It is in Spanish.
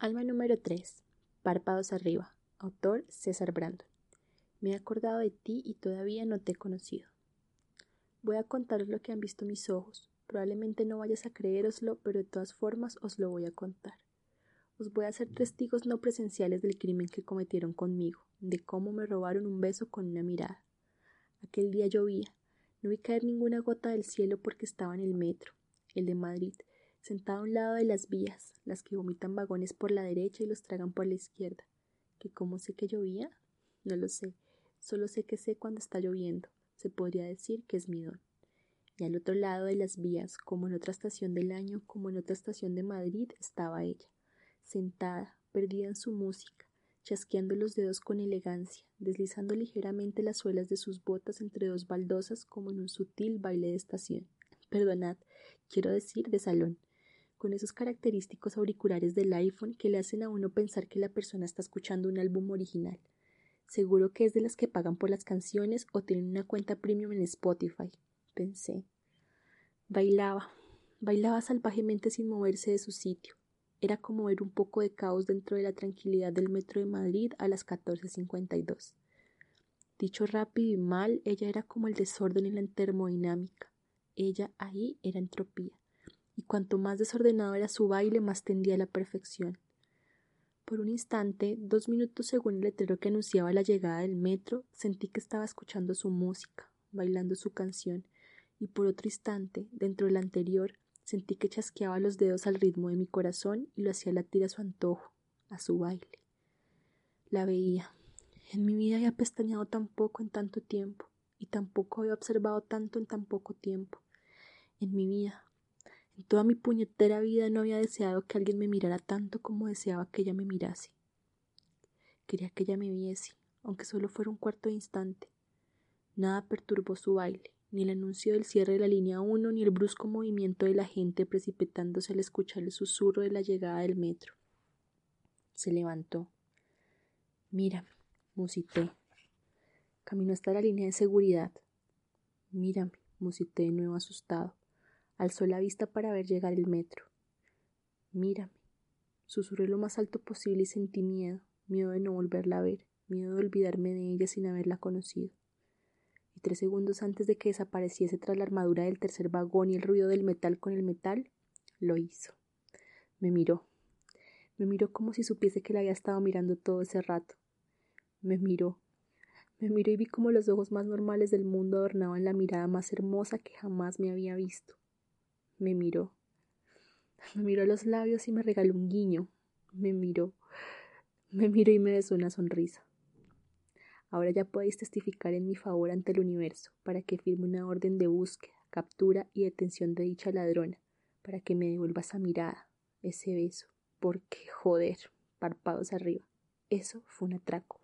Alma número 3. Párpados arriba. Autor César Brandon. Me he acordado de ti y todavía no te he conocido. Voy a contaros lo que han visto mis ojos. Probablemente no vayas a creéroslo, pero de todas formas os lo voy a contar. Os voy a hacer testigos no presenciales del crimen que cometieron conmigo, de cómo me robaron un beso con una mirada. Aquel día llovía. No vi caer ninguna gota del cielo porque estaba en el metro, el de Madrid, sentado a un lado de las vías, las que vomitan vagones por la derecha y los tragan por la izquierda. ¿Que cómo sé que llovía? No lo sé, solo sé que sé cuando está lloviendo. Se podría decir que es mi don. Y al otro lado de las vías, como en otra estación del año, como en otra estación de Madrid, estaba ella, sentada, perdida en su música, chasqueando los dedos con elegancia, deslizando ligeramente las suelas de sus botas entre dos baldosas como en un sutil baile de estación. Perdonad, quiero decir de salón con esos característicos auriculares del iPhone que le hacen a uno pensar que la persona está escuchando un álbum original. Seguro que es de las que pagan por las canciones o tienen una cuenta premium en Spotify, pensé. Bailaba, bailaba salvajemente sin moverse de su sitio. Era como ver un poco de caos dentro de la tranquilidad del metro de Madrid a las 14.52. Dicho rápido y mal, ella era como el desorden en la termodinámica. Ella ahí era entropía cuanto más desordenado era su baile, más tendía a la perfección. Por un instante, dos minutos según el letrero que anunciaba la llegada del metro, sentí que estaba escuchando su música, bailando su canción, y por otro instante, dentro del anterior, sentí que chasqueaba los dedos al ritmo de mi corazón y lo hacía latir a su antojo, a su baile. La veía. En mi vida había pestañeado tan poco en tanto tiempo, y tampoco había observado tanto en tan poco tiempo. En mi vida, en toda mi puñetera vida no había deseado que alguien me mirara tanto como deseaba que ella me mirase. Quería que ella me viese, aunque solo fuera un cuarto de instante. Nada perturbó su baile, ni el anuncio del cierre de la línea 1, ni el brusco movimiento de la gente precipitándose al escuchar el susurro de la llegada del metro. Se levantó. Mírame, musité. Caminó hasta la línea de seguridad. Mírame, musité de nuevo asustado. Alzó la vista para ver llegar el metro. Mírame. Susurré lo más alto posible y sentí miedo, miedo de no volverla a ver, miedo de olvidarme de ella sin haberla conocido. Y tres segundos antes de que desapareciese tras la armadura del tercer vagón y el ruido del metal con el metal, lo hizo. Me miró. Me miró como si supiese que la había estado mirando todo ese rato. Me miró. Me miró y vi como los ojos más normales del mundo adornaban la mirada más hermosa que jamás me había visto me miró. Me miró los labios y me regaló un guiño. Me miró. Me miró y me besó una sonrisa. Ahora ya podéis testificar en mi favor ante el universo, para que firme una orden de búsqueda, captura y detención de dicha ladrona, para que me devuelva esa mirada, ese beso, porque, joder, párpados arriba. Eso fue un atraco.